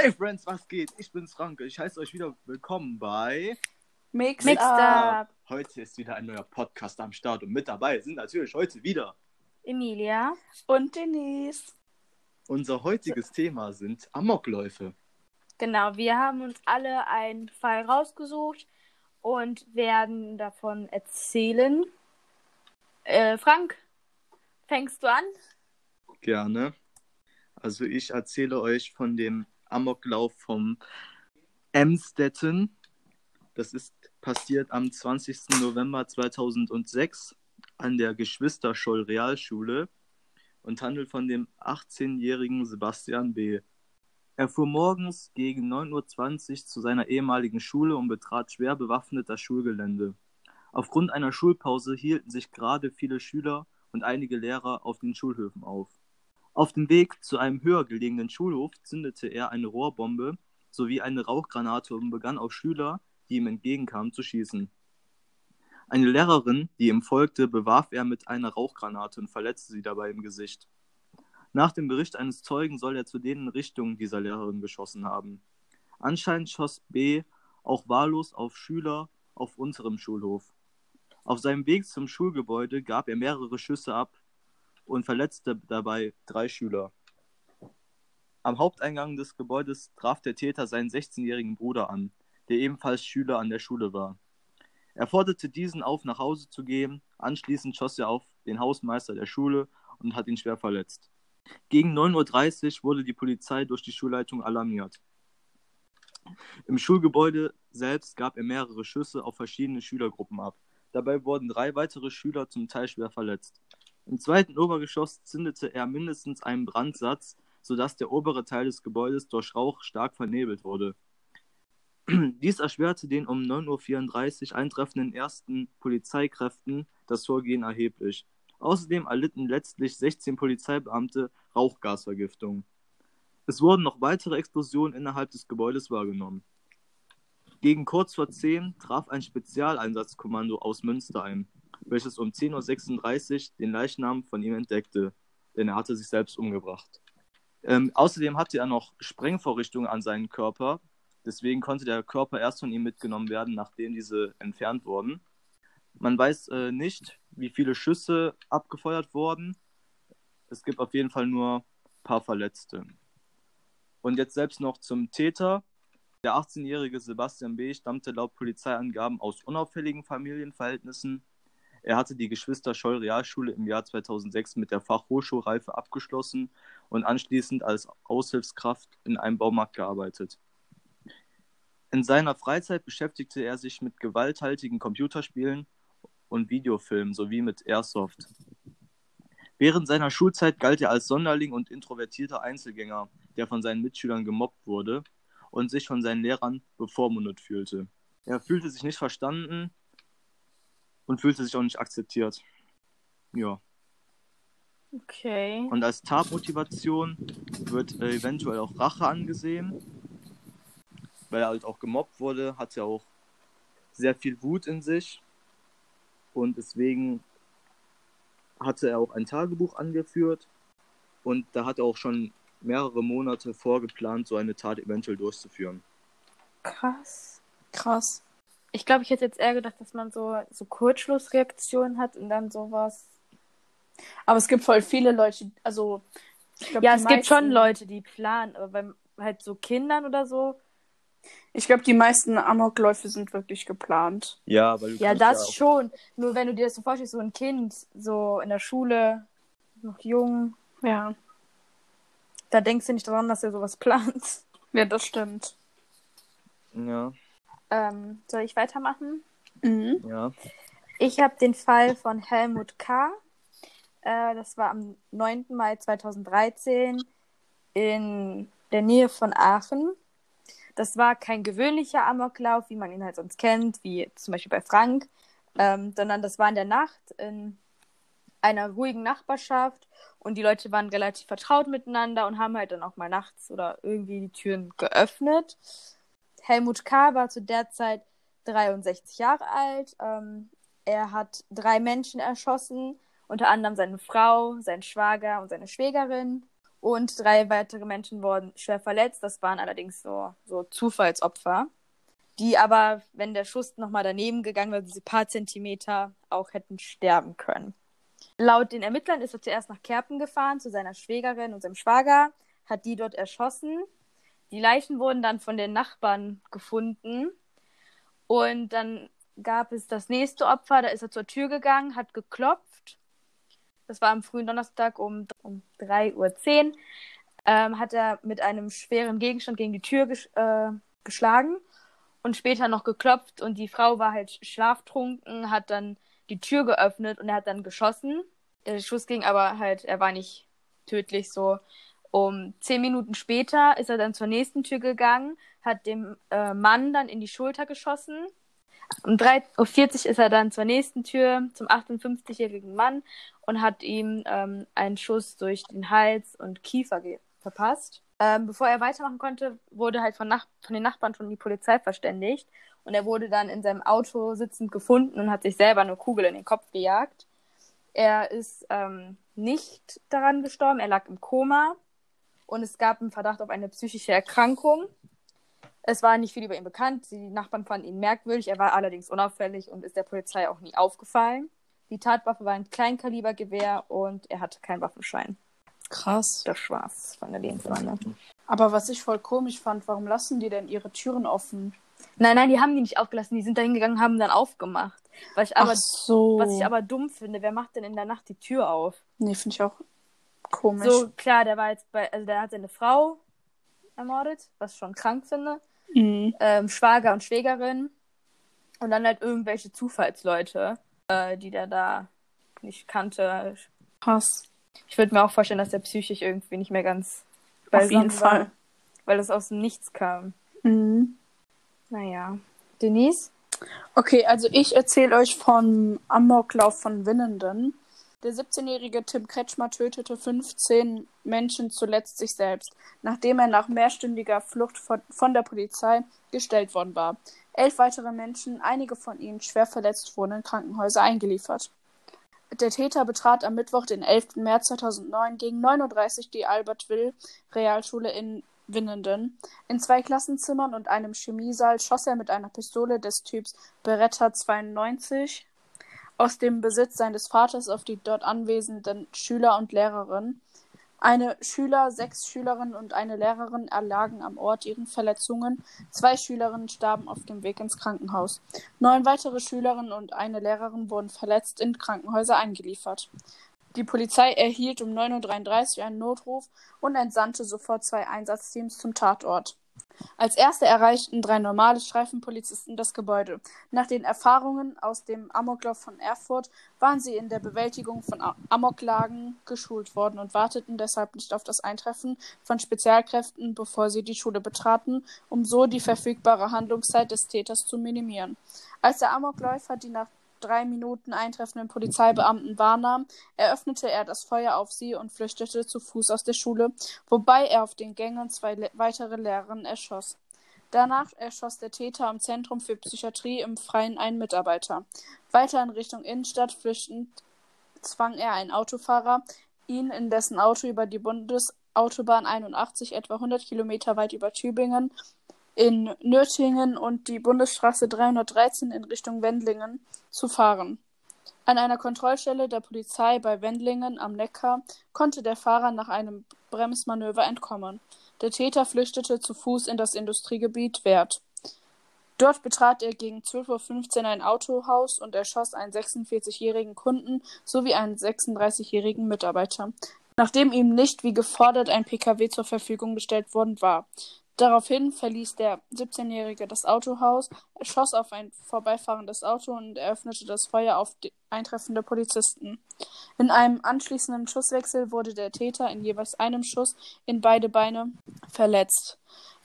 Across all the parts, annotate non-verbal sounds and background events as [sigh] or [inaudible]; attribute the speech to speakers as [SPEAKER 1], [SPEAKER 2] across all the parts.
[SPEAKER 1] Hey Friends, was geht? Ich bin's Franke. Ich heiße euch wieder willkommen bei
[SPEAKER 2] Mixed,
[SPEAKER 3] Mixed
[SPEAKER 2] up.
[SPEAKER 3] Up.
[SPEAKER 1] Heute ist wieder ein neuer Podcast am Start und mit dabei sind natürlich heute wieder.
[SPEAKER 3] Emilia.
[SPEAKER 2] Und Denise.
[SPEAKER 1] Unser heutiges Thema sind Amokläufe.
[SPEAKER 3] Genau, wir haben uns alle einen Fall rausgesucht und werden davon erzählen. Äh, Frank, fängst du an?
[SPEAKER 1] Gerne. Also ich erzähle euch von dem Amoklauf vom Emstetten. Das ist passiert am 20. November 2006 an der Geschwisterscholl Realschule und handelt von dem 18-jährigen Sebastian B. Er fuhr morgens gegen 9.20 Uhr zu seiner ehemaligen Schule und betrat schwer bewaffnet das Schulgelände. Aufgrund einer Schulpause hielten sich gerade viele Schüler und einige Lehrer auf den Schulhöfen auf. Auf dem Weg zu einem höher gelegenen Schulhof zündete er eine Rohrbombe sowie eine Rauchgranate und begann auf Schüler, die ihm entgegenkamen, zu schießen. Eine Lehrerin, die ihm folgte, bewarf er mit einer Rauchgranate und verletzte sie dabei im Gesicht. Nach dem Bericht eines Zeugen soll er zu den Richtungen dieser Lehrerin geschossen haben. Anscheinend schoss B. auch wahllos auf Schüler auf unserem Schulhof. Auf seinem Weg zum Schulgebäude gab er mehrere Schüsse ab und verletzte dabei drei Schüler. Am Haupteingang des Gebäudes traf der Täter seinen 16-jährigen Bruder an, der ebenfalls Schüler an der Schule war. Er forderte diesen auf, nach Hause zu gehen. Anschließend schoss er auf den Hausmeister der Schule und hat ihn schwer verletzt. Gegen 9.30 Uhr wurde die Polizei durch die Schulleitung alarmiert. Im Schulgebäude selbst gab er mehrere Schüsse auf verschiedene Schülergruppen ab. Dabei wurden drei weitere Schüler zum Teil schwer verletzt. Im zweiten Obergeschoss zündete er mindestens einen Brandsatz, sodass der obere Teil des Gebäudes durch Rauch stark vernebelt wurde. [clears throat] Dies erschwerte den um 9.34 Uhr eintreffenden ersten Polizeikräften das Vorgehen erheblich. Außerdem erlitten letztlich 16 Polizeibeamte Rauchgasvergiftung. Es wurden noch weitere Explosionen innerhalb des Gebäudes wahrgenommen. Gegen kurz vor 10 traf ein Spezialeinsatzkommando aus Münster ein, welches um 10.36 Uhr den Leichnam von ihm entdeckte, denn er hatte sich selbst umgebracht. Ähm, außerdem hatte er noch Sprengvorrichtungen an seinem Körper, deswegen konnte der Körper erst von ihm mitgenommen werden, nachdem diese entfernt wurden. Man weiß äh, nicht, wie viele Schüsse abgefeuert wurden. Es gibt auf jeden Fall nur ein paar Verletzte. Und jetzt selbst noch zum Täter. Der 18-jährige Sebastian B. stammte laut Polizeiangaben aus unauffälligen Familienverhältnissen. Er hatte die Geschwister Scholl Realschule im Jahr 2006 mit der Fachhochschulreife abgeschlossen und anschließend als Aushilfskraft in einem Baumarkt gearbeitet. In seiner Freizeit beschäftigte er sich mit gewalthaltigen Computerspielen und Videofilmen sowie mit Airsoft. Während seiner Schulzeit galt er als Sonderling und introvertierter Einzelgänger, der von seinen Mitschülern gemobbt wurde und sich von seinen Lehrern bevormundet fühlte. Er fühlte sich nicht verstanden und fühlte sich auch nicht akzeptiert. Ja.
[SPEAKER 3] Okay.
[SPEAKER 1] Und als Tatmotivation wird äh, eventuell auch Rache angesehen. Weil er halt auch gemobbt wurde, hat er auch sehr viel Wut in sich. Und deswegen hatte er auch ein Tagebuch angeführt. Und da hat er auch schon mehrere Monate vorgeplant, so eine Tat eventuell durchzuführen.
[SPEAKER 3] Krass.
[SPEAKER 2] Krass.
[SPEAKER 3] Ich glaube, ich hätte jetzt eher gedacht, dass man so, so Kurzschlussreaktionen hat und dann sowas.
[SPEAKER 2] Aber es gibt voll viele Leute, also. Ich glaub,
[SPEAKER 3] Ja, es gibt schon
[SPEAKER 2] meisten-
[SPEAKER 3] Leute, die planen, aber beim halt so Kindern oder so.
[SPEAKER 2] Ich glaube, die meisten Amokläufe sind wirklich geplant.
[SPEAKER 1] Ja, weil du
[SPEAKER 3] Ja, das
[SPEAKER 1] auch-
[SPEAKER 3] schon. Nur wenn du dir das so vorstellst, so ein Kind, so in der Schule, noch jung,
[SPEAKER 2] Ja.
[SPEAKER 3] da denkst du nicht daran, dass er sowas plant.
[SPEAKER 2] Ja, das stimmt.
[SPEAKER 1] Ja,
[SPEAKER 3] Ähm, soll ich weitermachen?
[SPEAKER 2] Mhm.
[SPEAKER 1] ja.
[SPEAKER 3] Ich habe den Fall von Helmut K. Äh, das war am 9. Mai 2013 in der Nähe von Aachen. Das war kein gewöhnlicher Amoklauf, wie man ihn halt sonst kennt, wie zum Beispiel bei Frank, ähm, sondern das war in der Nacht in einer ruhigen Nachbarschaft und die Leute waren relativ vertraut miteinander und haben halt dann auch mal nachts oder irgendwie die Türen geöffnet. Helmut K. war zu der Zeit 63 Jahre alt. Ähm, er hat drei Menschen erschossen, unter anderem seine Frau, seinen Schwager und seine Schwägerin. Und drei weitere Menschen wurden schwer verletzt. Das waren allerdings so, so Zufallsopfer, die aber, wenn der Schuss nochmal daneben gegangen wäre, diese paar Zentimeter auch hätten sterben können. Laut den Ermittlern ist er zuerst nach Kerpen gefahren zu seiner Schwägerin und seinem Schwager, hat die dort erschossen. Die Leichen wurden dann von den Nachbarn gefunden. Und dann gab es das nächste Opfer, da ist er zur Tür gegangen, hat geklopft. Das war am frühen Donnerstag um, um 3.10 Uhr. Ähm, hat er mit einem schweren Gegenstand gegen die Tür ges äh, geschlagen und später noch geklopft und die Frau war halt schlaftrunken, hat dann die Tür geöffnet und er hat dann geschossen. Der Schuss ging aber halt, er war nicht tödlich so. Um zehn Minuten später ist er dann zur nächsten Tür gegangen, hat dem äh, Mann dann in die Schulter geschossen. Um 3.40 Uhr ist er dann zur nächsten Tür zum 58-jährigen Mann und hat ihm ähm, einen Schuss durch den Hals und Kiefer verpasst. Ähm, bevor er weitermachen konnte, wurde halt von, von den Nachbarn schon die Polizei verständigt. Und er wurde dann in seinem Auto sitzend gefunden und hat sich selber eine Kugel in den Kopf gejagt. Er ist ähm, nicht daran gestorben, er lag im Koma und es gab einen Verdacht auf eine psychische Erkrankung. Es war nicht viel über ihn bekannt, die Nachbarn fanden ihn merkwürdig, er war allerdings unauffällig und ist der Polizei auch nie aufgefallen. Die Tatwaffe war ein Kleinkalibergewehr und er hatte keinen Waffenschein.
[SPEAKER 2] Krass.
[SPEAKER 3] Das war's von der Lebenswanne.
[SPEAKER 2] Aber was ich voll komisch fand, warum lassen die denn ihre Türen offen?
[SPEAKER 3] Nein, nein, die haben die nicht aufgelassen. Die sind da hingegangen, haben dann aufgemacht. Was ich aber,
[SPEAKER 2] Ach so.
[SPEAKER 3] was ich aber dumm finde, wer macht denn in der Nacht die Tür auf?
[SPEAKER 2] Nee, finde ich auch komisch.
[SPEAKER 3] So, klar, der war jetzt bei, also der hat seine Frau ermordet, was ich schon krank finde.
[SPEAKER 2] Mhm.
[SPEAKER 3] Ähm, Schwager und Schwägerin. Und dann halt irgendwelche Zufallsleute, äh, die der da nicht kannte.
[SPEAKER 2] Krass.
[SPEAKER 3] Ich würde mir auch vorstellen, dass der psychisch irgendwie nicht mehr ganz
[SPEAKER 2] Auf jeden
[SPEAKER 3] war,
[SPEAKER 2] Fall.
[SPEAKER 3] Weil das aus dem Nichts kam.
[SPEAKER 2] Mhm.
[SPEAKER 3] Naja. Denise?
[SPEAKER 2] Okay, also ich erzähle euch vom Amoklauf von Winnenden. Der 17-jährige Tim Kretschmer tötete 15 Menschen, zuletzt sich selbst, nachdem er nach mehrstündiger Flucht von, von der Polizei gestellt worden war. Elf weitere Menschen, einige von ihnen schwer verletzt, wurden in Krankenhäuser eingeliefert. Der Täter betrat am Mittwoch, den 11. März 2009, gegen 9.30 Uhr die Albert-Will-Realschule in Winnenden. In zwei Klassenzimmern und einem Chemiesaal schoss er mit einer Pistole des Typs Beretta 92 aus dem Besitz seines Vaters auf die dort anwesenden Schüler und Lehrerinnen. Eine Schüler, sechs Schülerinnen und eine Lehrerin erlagen am Ort ihren Verletzungen. Zwei Schülerinnen starben auf dem Weg ins Krankenhaus. Neun weitere Schülerinnen und eine Lehrerin wurden verletzt in Krankenhäuser eingeliefert. Die Polizei erhielt um 9.33 Uhr einen Notruf und entsandte sofort zwei Einsatzteams zum Tatort. Als erste erreichten drei normale Streifenpolizisten das Gebäude. Nach den Erfahrungen aus dem Amoklauf von Erfurt waren sie in der Bewältigung von Amoklagen geschult worden und warteten deshalb nicht auf das Eintreffen von Spezialkräften, bevor sie die Schule betraten, um so die verfügbare Handlungszeit des Täters zu minimieren. Als der Amokläufer die nach drei Minuten eintreffenden Polizeibeamten wahrnahm, eröffnete er das Feuer auf sie und flüchtete zu Fuß aus der Schule, wobei er auf den Gängen zwei weitere Lehrerinnen erschoss. Danach erschoss der Täter am Zentrum für Psychiatrie im Freien einen Mitarbeiter. Weiter in Richtung Innenstadt flüchtend zwang er einen Autofahrer, ihn in dessen Auto über die Bundesautobahn 81 etwa 100 Kilometer weit über Tübingen in Nürtingen und die Bundesstraße 313 in Richtung Wendlingen zu fahren. An einer Kontrollstelle der Polizei bei Wendlingen am Neckar konnte der Fahrer nach einem Bremsmanöver entkommen. Der Täter flüchtete zu Fuß in das Industriegebiet Wert. Dort betrat er gegen 12.15 Uhr ein Autohaus und erschoss einen 46-jährigen Kunden sowie einen 36-jährigen Mitarbeiter, nachdem ihm nicht wie gefordert ein Pkw zur Verfügung gestellt worden war. Daraufhin verließ der 17-Jährige das Autohaus, schoss auf ein vorbeifahrendes Auto und eröffnete das Feuer auf die eintreffende Polizisten. In einem anschließenden Schusswechsel wurde der Täter in jeweils einem Schuss in beide Beine verletzt.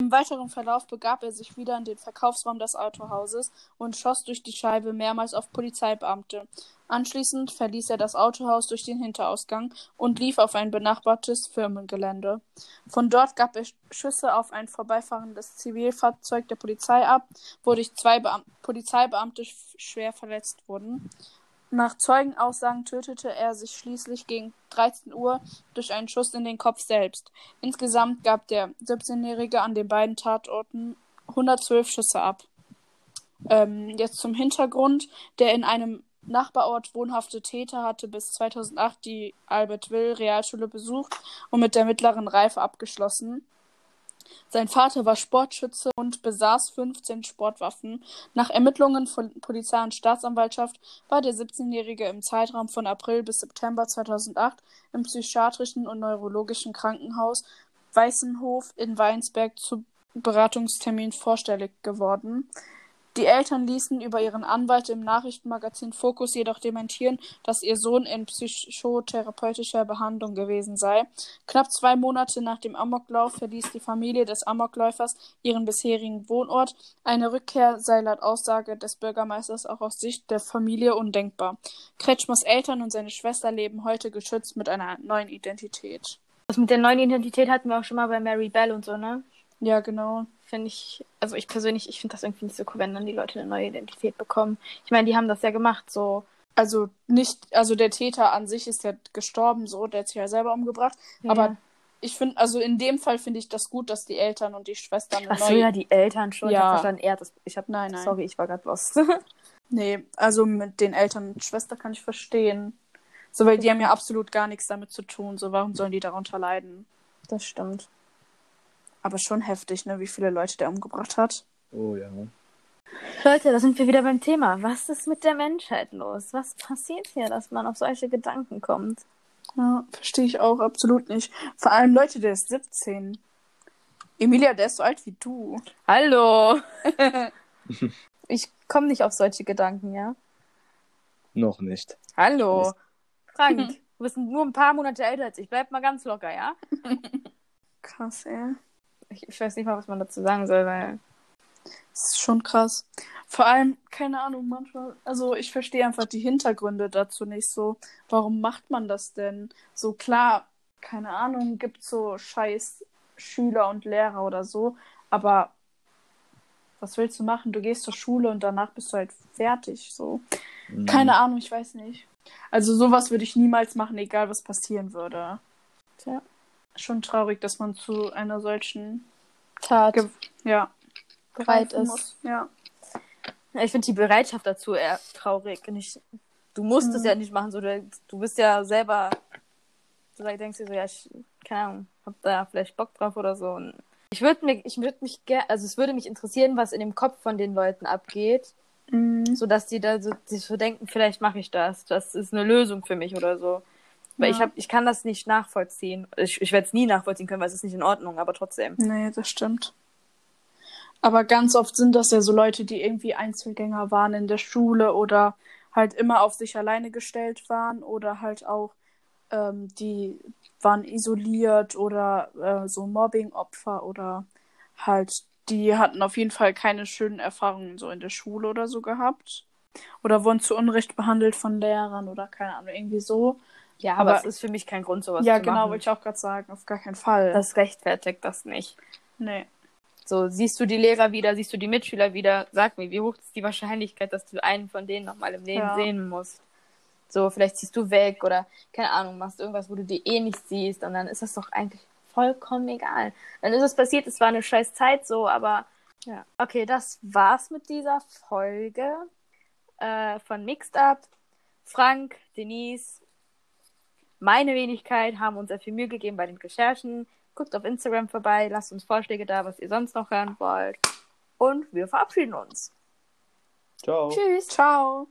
[SPEAKER 2] Im weiteren Verlauf begab er sich wieder in den Verkaufsraum des Autohauses und schoss durch die Scheibe mehrmals auf Polizeibeamte. Anschließend verließ er das Autohaus durch den Hinterausgang und lief auf ein benachbartes Firmengelände. Von dort gab er Schüsse auf ein vorbeifahrendes Zivilfahrzeug der Polizei ab, wodurch zwei Beam Polizeibeamte schwer verletzt wurden. Nach Zeugenaussagen tötete er sich schließlich gegen 13 Uhr durch einen Schuss in den Kopf selbst. Insgesamt gab der 17-Jährige an den beiden Tatorten 112 Schüsse ab. Ähm, jetzt zum Hintergrund. Der in einem Nachbarort wohnhafte Täter hatte bis 2008 die Albert Will Realschule besucht und mit der mittleren Reife abgeschlossen. Sein Vater war Sportschütze und besaß 15 Sportwaffen. Nach Ermittlungen von Polizei und Staatsanwaltschaft war der 17-Jährige im Zeitraum von April bis September 2008 im psychiatrischen und neurologischen Krankenhaus Weißenhof in Weinsberg zu Beratungstermin vorstellig geworden. Die Eltern ließen über ihren Anwalt im Nachrichtenmagazin Focus jedoch dementieren, dass ihr Sohn in psychotherapeutischer Behandlung gewesen sei. Knapp zwei Monate nach dem Amoklauf verließ die Familie des Amokläufers ihren bisherigen Wohnort. Eine Rückkehr sei laut Aussage des Bürgermeisters auch aus Sicht der Familie undenkbar. Kretschmers Eltern und seine Schwester leben heute geschützt mit einer neuen Identität.
[SPEAKER 3] Das mit der neuen Identität hatten wir auch schon mal bei Mary Bell und so, ne?
[SPEAKER 2] Ja, genau
[SPEAKER 3] finde ich, also ich persönlich, ich finde das irgendwie nicht so cool, wenn dann die Leute eine neue Identität bekommen. Ich meine, die haben das ja gemacht, so.
[SPEAKER 2] Also nicht, also der Täter an sich ist ja gestorben, so, der hat sich ja selber umgebracht. Ja. Aber ich finde, also in dem Fall finde ich das gut, dass die Eltern und die Schwestern
[SPEAKER 3] eine Ach so, neue... ja, die Eltern schon.
[SPEAKER 2] Ja.
[SPEAKER 3] Ich habe verstanden, er das. Ich habe,
[SPEAKER 2] nein, nein.
[SPEAKER 3] Sorry, ich war gerade lost. [laughs]
[SPEAKER 2] nee, also mit den Eltern und Schwester kann ich verstehen. So, weil die haben ja absolut gar nichts damit zu tun. So, warum sollen die darunter leiden?
[SPEAKER 3] Das stimmt.
[SPEAKER 2] Aber schon heftig, ne, wie viele Leute der umgebracht hat.
[SPEAKER 1] Oh ja.
[SPEAKER 3] Leute, da sind wir wieder beim Thema. Was ist mit der Menschheit los? Was passiert hier, dass man auf solche Gedanken kommt?
[SPEAKER 2] Ja, verstehe ich auch absolut nicht. Vor allem Leute, der ist 17. Emilia, der ist so alt wie du.
[SPEAKER 3] Hallo. [laughs] [laughs] ich komme nicht auf solche Gedanken, ja?
[SPEAKER 1] Noch nicht.
[SPEAKER 3] Hallo. Frank, [laughs] du bist nur ein paar Monate älter als ich. Bleib mal ganz locker, ja?
[SPEAKER 2] Krass, ey
[SPEAKER 3] ich, ich weiß nicht mal, was man dazu sagen soll, weil.
[SPEAKER 2] Das ist schon krass. Vor allem, keine Ahnung, manchmal, also ich verstehe einfach die Hintergründe dazu nicht so. Warum macht man das denn? So klar, keine Ahnung, gibt so scheiß Schüler und Lehrer oder so, aber was willst du machen? Du gehst zur Schule und danach bist du halt fertig, so. Mhm. Keine Ahnung, ich weiß nicht. Also sowas würde ich niemals machen, egal was passieren würde. Tja schon traurig, dass man zu einer solchen
[SPEAKER 3] Tat
[SPEAKER 2] ja,
[SPEAKER 3] bereit ist. Muss.
[SPEAKER 2] Ja.
[SPEAKER 3] Ich finde die Bereitschaft dazu eher traurig. Nicht, du musst mhm. es ja nicht machen. So, du, du bist ja selber. Du denkst dir so, ja, ich, keine Ahnung, hab da vielleicht Bock drauf oder so. Und ich würde mich, ich würde mich gerne, also es würde mich interessieren, was in dem Kopf von den Leuten abgeht. Mhm. So dass die da so, sich so denken, vielleicht mache ich das. Das ist eine Lösung für mich oder so. Weil ja. ich, hab, ich kann das nicht nachvollziehen. Ich, ich werde es nie nachvollziehen können, weil es ist nicht in Ordnung, aber trotzdem.
[SPEAKER 2] Nee, das stimmt. Aber ganz oft sind das ja so Leute, die irgendwie Einzelgänger waren in der Schule oder halt immer auf sich alleine gestellt waren oder halt auch ähm, die waren isoliert oder äh, so Mobbing-Opfer oder halt die hatten auf jeden Fall keine schönen Erfahrungen so in der Schule oder so gehabt. Oder wurden zu Unrecht behandelt von Lehrern oder keine Ahnung, irgendwie so.
[SPEAKER 3] Ja, aber, aber es ist für mich kein Grund, sowas
[SPEAKER 2] ja,
[SPEAKER 3] zu
[SPEAKER 2] genau, machen.
[SPEAKER 3] Ja,
[SPEAKER 2] genau, wollte ich auch gerade sagen. Auf gar keinen Fall.
[SPEAKER 3] Das rechtfertigt das nicht.
[SPEAKER 2] Nee.
[SPEAKER 3] So, siehst du die Lehrer wieder, siehst du die Mitschüler wieder, sag mir, wie hoch ist die Wahrscheinlichkeit, dass du einen von denen nochmal im Leben ja. sehen musst? So, vielleicht ziehst du weg oder, keine Ahnung, machst irgendwas, wo du die eh nicht siehst und dann ist das doch eigentlich vollkommen egal. Dann ist es passiert, es war eine scheiß Zeit so, aber ja. Okay, das war's mit dieser Folge äh, von Mixed Up. Frank, Denise, meine Wenigkeit haben uns sehr viel Mühe gegeben bei den Recherchen. Guckt auf Instagram vorbei, lasst uns Vorschläge da, was ihr sonst noch hören wollt. Und wir verabschieden uns.
[SPEAKER 1] Ciao.
[SPEAKER 2] Tschüss. Ciao.